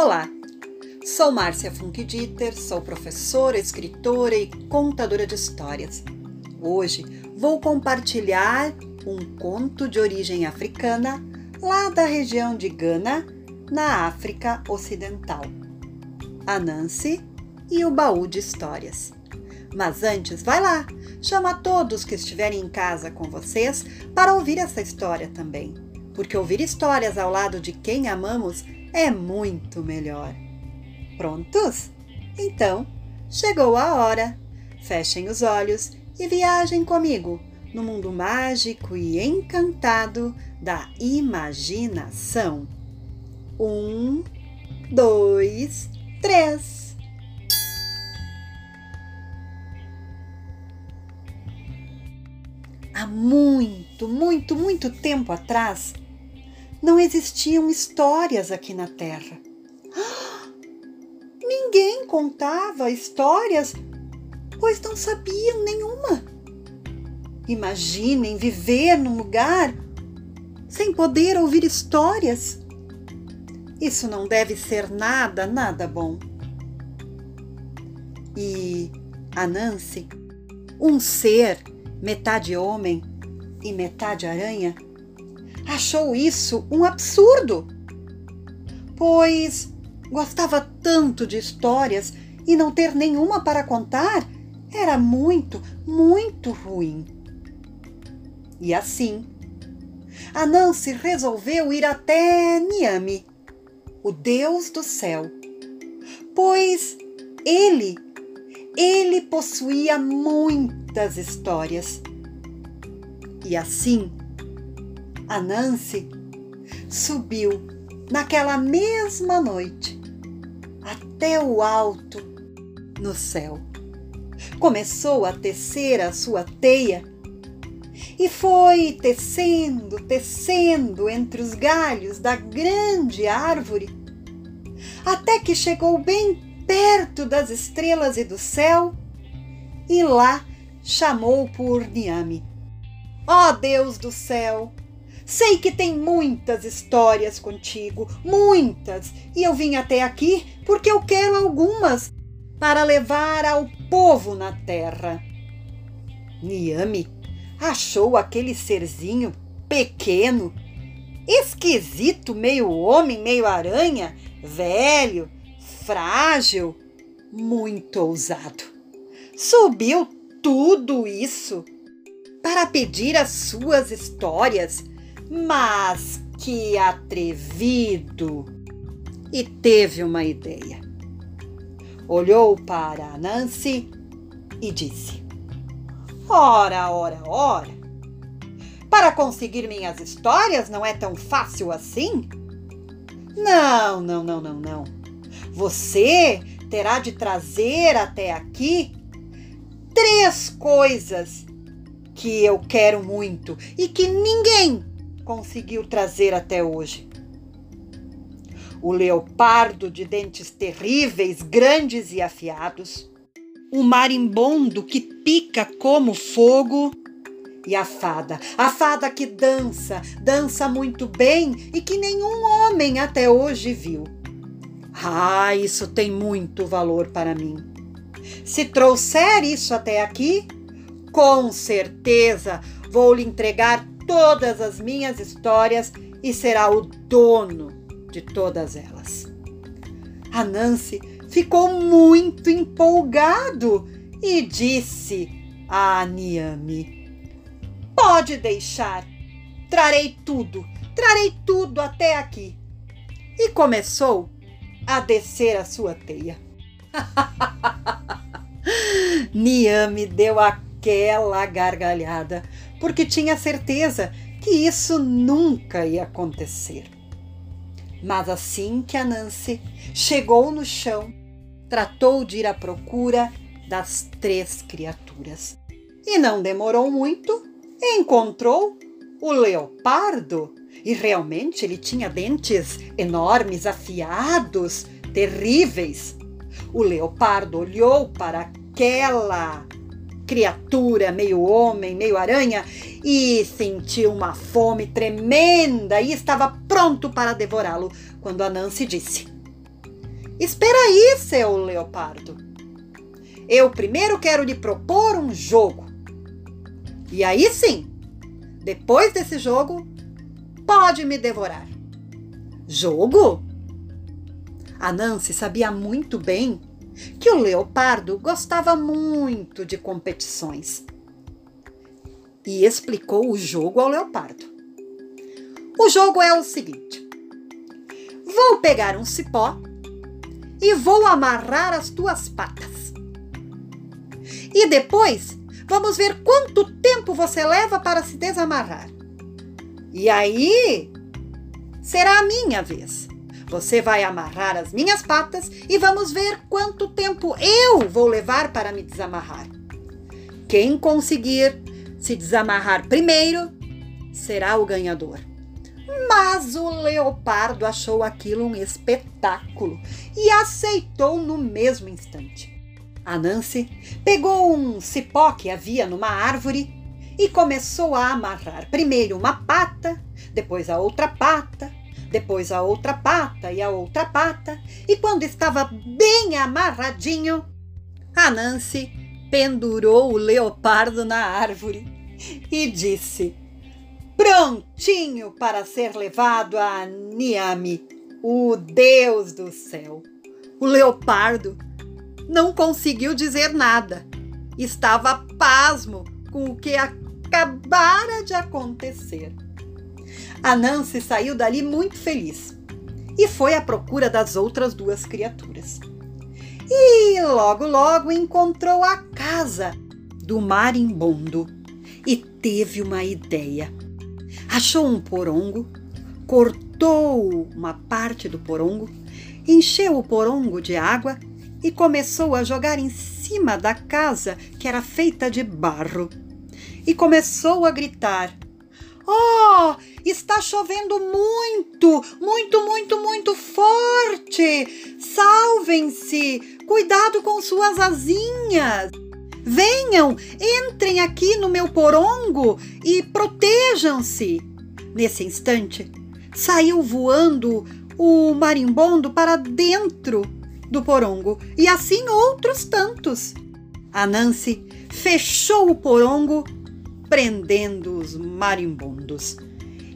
Olá, sou Márcia Funkdieter, sou professora, escritora e contadora de histórias. Hoje vou compartilhar um conto de origem africana lá da região de Gana, na África Ocidental. Anansi e o baú de histórias. Mas antes, vai lá, chama todos que estiverem em casa com vocês para ouvir essa história também, porque ouvir histórias ao lado de quem amamos é muito melhor. Prontos? Então, chegou a hora. Fechem os olhos e viajem comigo no mundo mágico e encantado da imaginação. Um, dois, três. Há muito, muito, muito tempo atrás, não existiam histórias aqui na Terra. Ninguém contava histórias, pois não sabiam nenhuma. Imaginem viver num lugar sem poder ouvir histórias. Isso não deve ser nada, nada bom. E a Nancy, um ser metade homem e metade aranha, achou isso um absurdo, pois gostava tanto de histórias e não ter nenhuma para contar era muito, muito ruim. E assim, a Nancy resolveu ir até Niame, o Deus do céu, pois ele, ele possuía muitas histórias. E assim, a Nancy subiu naquela mesma noite até o alto no céu. Começou a tecer a sua teia e foi tecendo, tecendo entre os galhos da grande árvore, até que chegou bem perto das estrelas e do céu, e lá chamou por Niame. Ó oh, Deus do céu, Sei que tem muitas histórias contigo, muitas, e eu vim até aqui porque eu quero algumas para levar ao povo na terra. Niame achou aquele serzinho pequeno, esquisito, meio homem, meio aranha, velho, frágil, muito ousado. Subiu tudo isso para pedir as suas histórias mas que atrevido! E teve uma ideia. Olhou para Nancy e disse: Ora, ora, ora! Para conseguir minhas histórias não é tão fácil assim? Não, não, não, não, não. Você terá de trazer até aqui três coisas que eu quero muito e que ninguém conseguiu trazer até hoje. O leopardo de dentes terríveis, grandes e afiados, o marimbondo que pica como fogo e a fada, a fada que dança, dança muito bem e que nenhum homem até hoje viu. Ah, isso tem muito valor para mim. Se trouxer isso até aqui, com certeza vou lhe entregar todas as minhas histórias e será o dono de todas elas. A Nancy ficou muito empolgado e disse a Niame: Pode deixar, trarei tudo, trarei tudo até aqui. E começou a descer a sua teia. Niame deu aquela gargalhada, porque tinha certeza que isso nunca ia acontecer. Mas assim que a Nancy chegou no chão, tratou de ir à procura das três criaturas. E não demorou muito, encontrou o leopardo. E realmente ele tinha dentes enormes, afiados, terríveis. O leopardo olhou para aquela criatura, meio homem, meio aranha, e sentiu uma fome tremenda e estava pronto para devorá-lo quando a Nancy disse: Espera aí, seu leopardo. Eu primeiro quero lhe propor um jogo. E aí sim, depois desse jogo, pode me devorar. Jogo? A Nancy sabia muito bem que o leopardo gostava muito de competições. E explicou o jogo ao leopardo. O jogo é o seguinte: vou pegar um cipó e vou amarrar as tuas patas. E depois vamos ver quanto tempo você leva para se desamarrar. E aí será a minha vez. Você vai amarrar as minhas patas e vamos ver quanto tempo eu vou levar para me desamarrar. Quem conseguir se desamarrar primeiro será o ganhador. Mas o leopardo achou aquilo um espetáculo e aceitou no mesmo instante. A Nancy pegou um cipó que havia numa árvore e começou a amarrar primeiro uma pata, depois a outra pata, depois a outra pata e a outra pata, e quando estava bem amarradinho, a Nancy pendurou o leopardo na árvore e disse: Prontinho para ser levado a Niami, o Deus do céu. O leopardo não conseguiu dizer nada. Estava pasmo com o que acabara de acontecer. A Nancy saiu dali muito feliz e foi à procura das outras duas criaturas. E logo, logo encontrou a casa do marimbondo e teve uma ideia. Achou um porongo, cortou uma parte do porongo, encheu o porongo de água e começou a jogar em cima da casa que era feita de barro. E começou a gritar: Oh, está chovendo muito, muito, muito, muito forte! Salvem-se! Cuidado com suas asinhas! Venham, entrem aqui no meu porongo e protejam-se! Nesse instante, saiu voando o marimbondo para dentro do porongo e assim outros tantos. A Nancy fechou o porongo prendendo os marimbondos,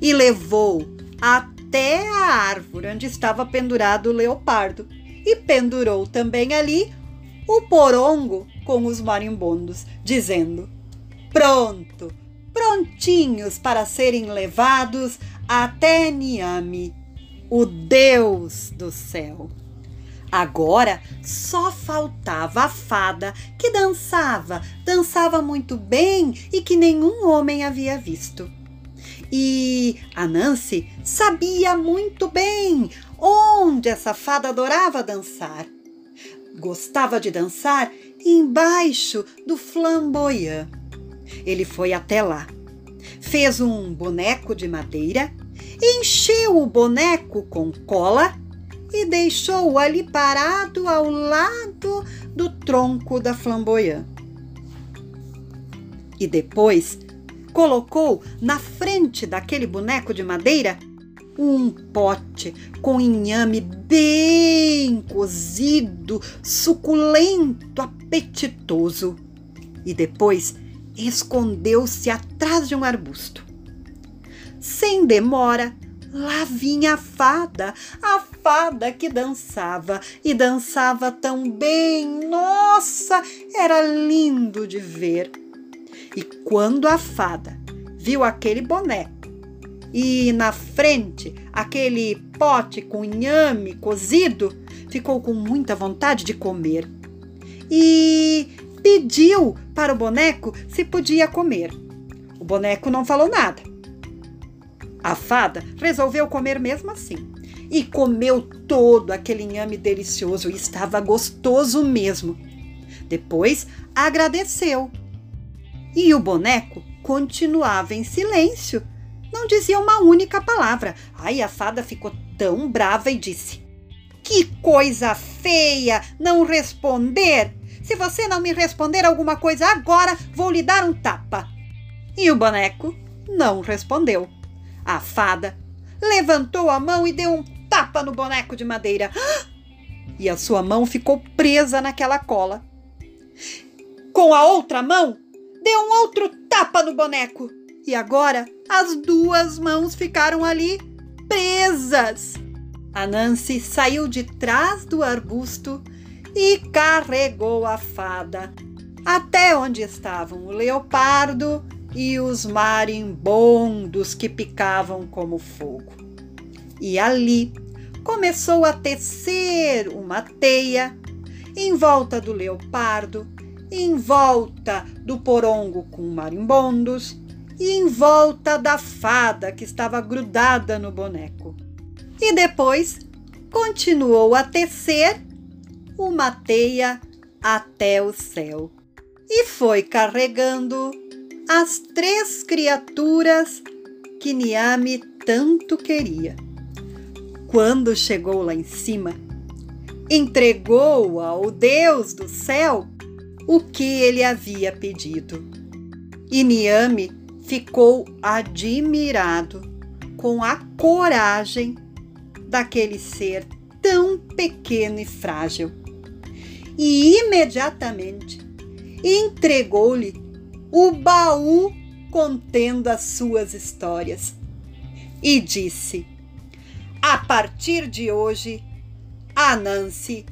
e levou até a árvore onde estava pendurado o leopardo, e pendurou também ali o porongo com os marimbondos, dizendo: Pronto, prontinhos para serem levados até Niame, o Deus do céu. Agora só faltava a fada que dançava, dançava muito bem e que nenhum homem havia visto. E a Nancy sabia muito bem onde essa fada adorava dançar. Gostava de dançar embaixo do flamboyant. Ele foi até lá, fez um boneco de madeira, encheu o boneco com cola e deixou-o ali parado ao lado do tronco da flamboyant. E depois colocou na frente daquele boneco de madeira um pote com inhame bem cozido, suculento, apetitoso. E depois escondeu-se atrás de um arbusto. Sem demora, Lá vinha a fada, a fada que dançava e dançava tão bem. Nossa, era lindo de ver. E quando a fada viu aquele boneco e na frente aquele pote com inhame cozido, ficou com muita vontade de comer e pediu para o boneco se podia comer. O boneco não falou nada a fada resolveu comer mesmo assim. E comeu todo aquele inhame delicioso e estava gostoso mesmo. Depois agradeceu. E o boneco continuava em silêncio. Não dizia uma única palavra. Aí a fada ficou tão brava e disse: Que coisa feia não responder! Se você não me responder alguma coisa agora, vou lhe dar um tapa. E o boneco não respondeu. A fada levantou a mão e deu um tapa no boneco de madeira. e a sua mão ficou presa naquela cola. Com a outra mão, deu um outro tapa no boneco e agora as duas mãos ficaram ali presas. A Nancy saiu de trás do arbusto e carregou a fada até onde estavam o leopardo e os marimbondos que picavam como fogo. E ali começou a tecer uma teia em volta do leopardo, em volta do porongo com marimbondos e em volta da fada que estava grudada no boneco. E depois continuou a tecer uma teia até o céu e foi carregando as três criaturas que Niame tanto queria. Quando chegou lá em cima, entregou ao Deus do céu o que ele havia pedido. E Niame ficou admirado com a coragem daquele ser tão pequeno e frágil. E imediatamente entregou-lhe o baú contendo as suas histórias e disse: A partir de hoje, a Nancy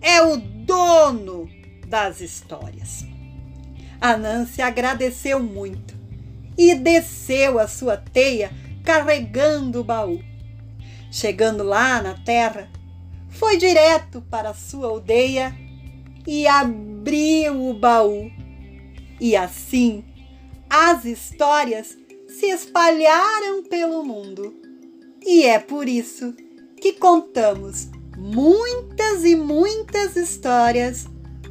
é o dono das histórias. A Nancy agradeceu muito e desceu a sua teia carregando o baú. Chegando lá na terra, foi direto para sua aldeia e abriu o baú. E assim as histórias se espalharam pelo mundo. E é por isso que contamos muitas e muitas histórias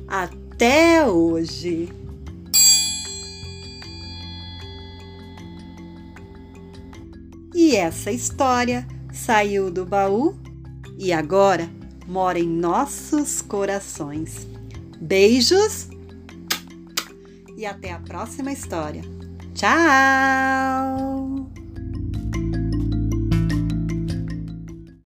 até hoje. E essa história saiu do baú e agora mora em nossos corações. Beijos e até a próxima história. Tchau!